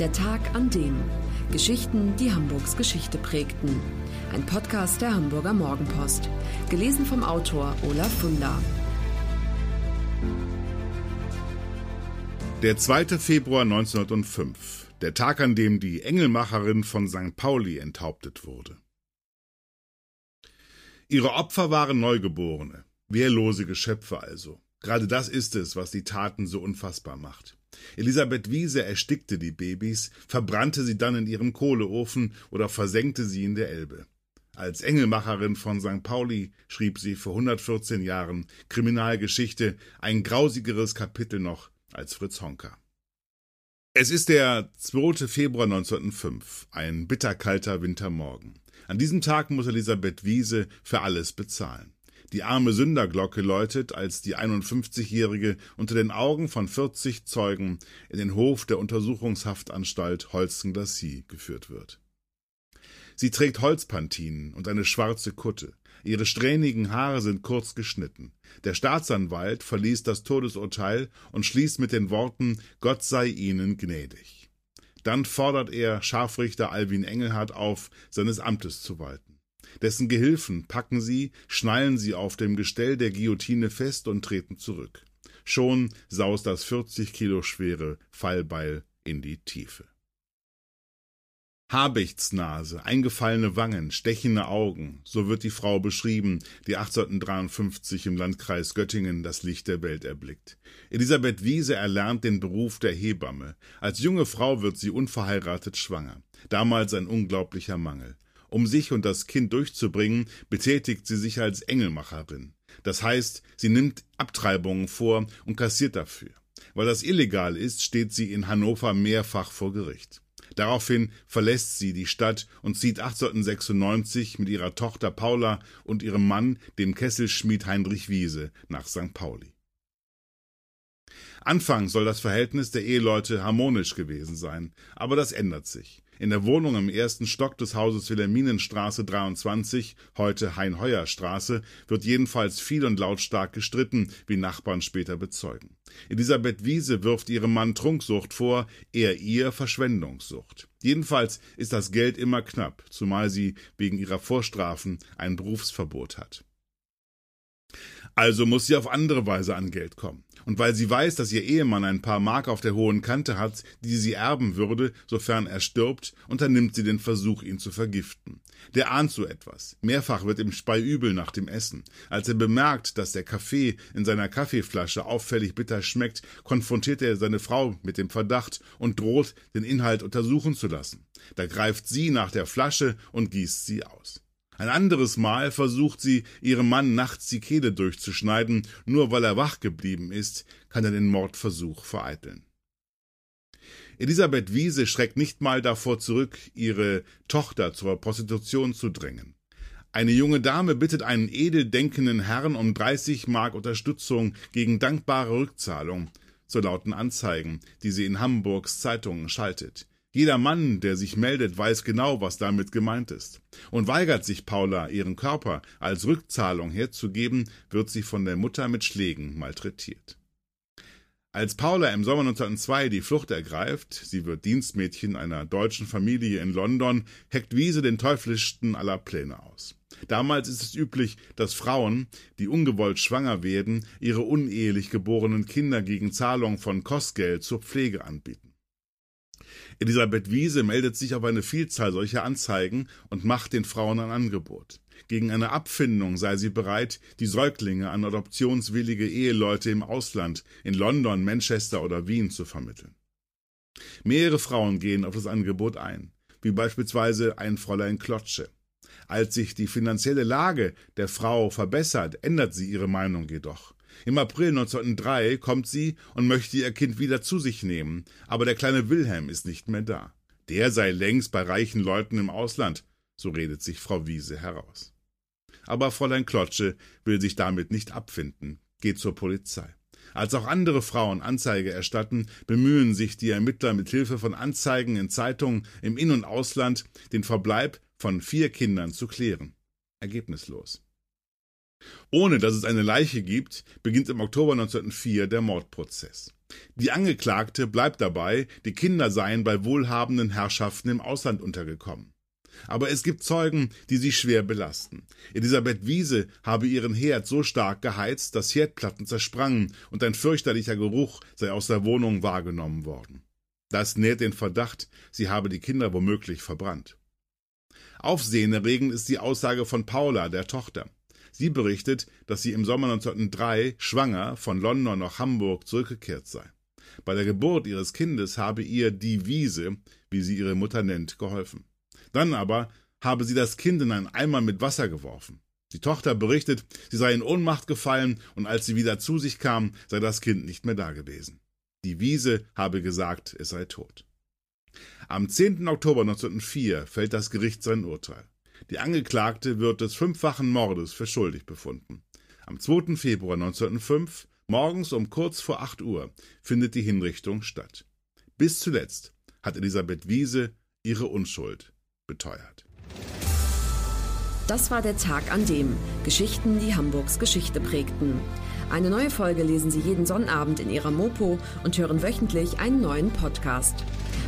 Der Tag an dem. Geschichten, die Hamburgs Geschichte prägten. Ein Podcast der Hamburger Morgenpost. Gelesen vom Autor Olaf Funder. Der 2. Februar 1905. Der Tag, an dem die Engelmacherin von St. Pauli enthauptet wurde. Ihre Opfer waren Neugeborene, wehrlose Geschöpfe also. Gerade das ist es, was die Taten so unfassbar macht. Elisabeth Wiese erstickte die Babys, verbrannte sie dann in ihrem Kohleofen oder versenkte sie in der Elbe. Als Engelmacherin von St. Pauli schrieb sie vor 114 Jahren Kriminalgeschichte, ein grausigeres Kapitel noch als Fritz Honka. Es ist der 2. Februar 1905, ein bitterkalter Wintermorgen. An diesem Tag muss Elisabeth Wiese für alles bezahlen. Die arme Sünderglocke läutet, als die 51-Jährige unter den Augen von 40 Zeugen in den Hof der Untersuchungshaftanstalt Holsten-Glacis geführt wird. Sie trägt Holzpantinen und eine schwarze Kutte. Ihre strähnigen Haare sind kurz geschnitten. Der Staatsanwalt verließ das Todesurteil und schließt mit den Worten Gott sei ihnen gnädig. Dann fordert er Scharfrichter Alwin Engelhardt auf, seines Amtes zu walten. Dessen Gehilfen packen sie, schnallen sie auf dem Gestell der Guillotine fest und treten zurück. Schon saust das 40 Kilo schwere Fallbeil in die Tiefe. Habichtsnase, eingefallene Wangen, stechende Augen, so wird die Frau beschrieben, die 1853 im Landkreis Göttingen das Licht der Welt erblickt. Elisabeth Wiese erlernt den Beruf der Hebamme. Als junge Frau wird sie unverheiratet schwanger. Damals ein unglaublicher Mangel. Um sich und das Kind durchzubringen, betätigt sie sich als Engelmacherin. Das heißt, sie nimmt Abtreibungen vor und kassiert dafür. Weil das illegal ist, steht sie in Hannover mehrfach vor Gericht. Daraufhin verlässt sie die Stadt und zieht 1896 mit ihrer Tochter Paula und ihrem Mann, dem Kesselschmied Heinrich Wiese, nach St. Pauli. Anfangs soll das Verhältnis der Eheleute harmonisch gewesen sein, aber das ändert sich. In der Wohnung im ersten Stock des Hauses Wilhelminenstraße 23, heute Hein-Heuer-Straße, wird jedenfalls viel und lautstark gestritten, wie Nachbarn später bezeugen. Elisabeth Wiese wirft ihrem Mann Trunksucht vor, er ihr Verschwendungssucht. Jedenfalls ist das Geld immer knapp, zumal sie wegen ihrer Vorstrafen ein Berufsverbot hat. Also muss sie auf andere Weise an Geld kommen. Und weil sie weiß, dass ihr Ehemann ein paar Mark auf der hohen Kante hat, die sie erben würde, sofern er stirbt, unternimmt sie den Versuch, ihn zu vergiften. Der ahnt so etwas. Mehrfach wird ihm Spei übel nach dem Essen. Als er bemerkt, dass der Kaffee in seiner Kaffeeflasche auffällig bitter schmeckt, konfrontiert er seine Frau mit dem Verdacht und droht, den Inhalt untersuchen zu lassen. Da greift sie nach der Flasche und gießt sie aus. Ein anderes Mal versucht sie, ihrem Mann nachts die Kehle durchzuschneiden, nur weil er wach geblieben ist, kann er den Mordversuch vereiteln. Elisabeth Wiese schreckt nicht mal davor zurück, ihre Tochter zur Prostitution zu drängen. Eine junge Dame bittet einen edel denkenden Herrn um 30 Mark Unterstützung gegen dankbare Rückzahlung, so lauten Anzeigen, die sie in Hamburgs Zeitungen schaltet. Jeder Mann, der sich meldet, weiß genau, was damit gemeint ist. Und weigert sich Paula, ihren Körper als Rückzahlung herzugeben, wird sie von der Mutter mit Schlägen malträtiert. Als Paula im Sommer 1902 die Flucht ergreift, sie wird Dienstmädchen einer deutschen Familie in London, heckt Wiese den teuflischsten aller Pläne aus. Damals ist es üblich, dass Frauen, die ungewollt schwanger werden, ihre unehelich geborenen Kinder gegen Zahlung von Kostgeld zur Pflege anbieten. Elisabeth Wiese meldet sich auf eine Vielzahl solcher Anzeigen und macht den Frauen ein Angebot. Gegen eine Abfindung sei sie bereit, die Säuglinge an adoptionswillige Eheleute im Ausland, in London, Manchester oder Wien zu vermitteln. Mehrere Frauen gehen auf das Angebot ein, wie beispielsweise ein Fräulein Klotsche. Als sich die finanzielle Lage der Frau verbessert, ändert sie ihre Meinung jedoch. Im April 1903 kommt sie und möchte ihr Kind wieder zu sich nehmen, aber der kleine Wilhelm ist nicht mehr da. Der sei längst bei reichen Leuten im Ausland, so redet sich Frau Wiese heraus. Aber Fräulein Klotsche will sich damit nicht abfinden, geht zur Polizei. Als auch andere Frauen Anzeige erstatten, bemühen sich die Ermittler mit Hilfe von Anzeigen in Zeitungen im In- und Ausland, den Verbleib von vier Kindern zu klären. Ergebnislos. Ohne dass es eine Leiche gibt, beginnt im Oktober 1904 der Mordprozess. Die Angeklagte bleibt dabei, die Kinder seien bei wohlhabenden Herrschaften im Ausland untergekommen. Aber es gibt Zeugen, die sie schwer belasten. Elisabeth Wiese habe ihren Herd so stark geheizt, dass Herdplatten zersprangen und ein fürchterlicher Geruch sei aus der Wohnung wahrgenommen worden. Das nährt den Verdacht, sie habe die Kinder womöglich verbrannt. Aufsehenerregend ist die Aussage von Paula, der Tochter. Sie berichtet, dass sie im Sommer 1903 schwanger von London nach Hamburg zurückgekehrt sei. Bei der Geburt ihres Kindes habe ihr die Wiese, wie sie ihre Mutter nennt, geholfen. Dann aber habe sie das Kind in einen Eimer mit Wasser geworfen. Die Tochter berichtet, sie sei in Ohnmacht gefallen und als sie wieder zu sich kam, sei das Kind nicht mehr da gewesen. Die Wiese habe gesagt, es sei tot. Am 10. Oktober 1904 fällt das Gericht sein Urteil. Die Angeklagte wird des fünffachen Mordes für schuldig befunden. Am 2. Februar 1905, morgens um kurz vor 8 Uhr, findet die Hinrichtung statt. Bis zuletzt hat Elisabeth Wiese ihre Unschuld beteuert. Das war der Tag an dem Geschichten, die Hamburgs Geschichte prägten. Eine neue Folge lesen Sie jeden Sonnabend in Ihrer Mopo und hören wöchentlich einen neuen Podcast.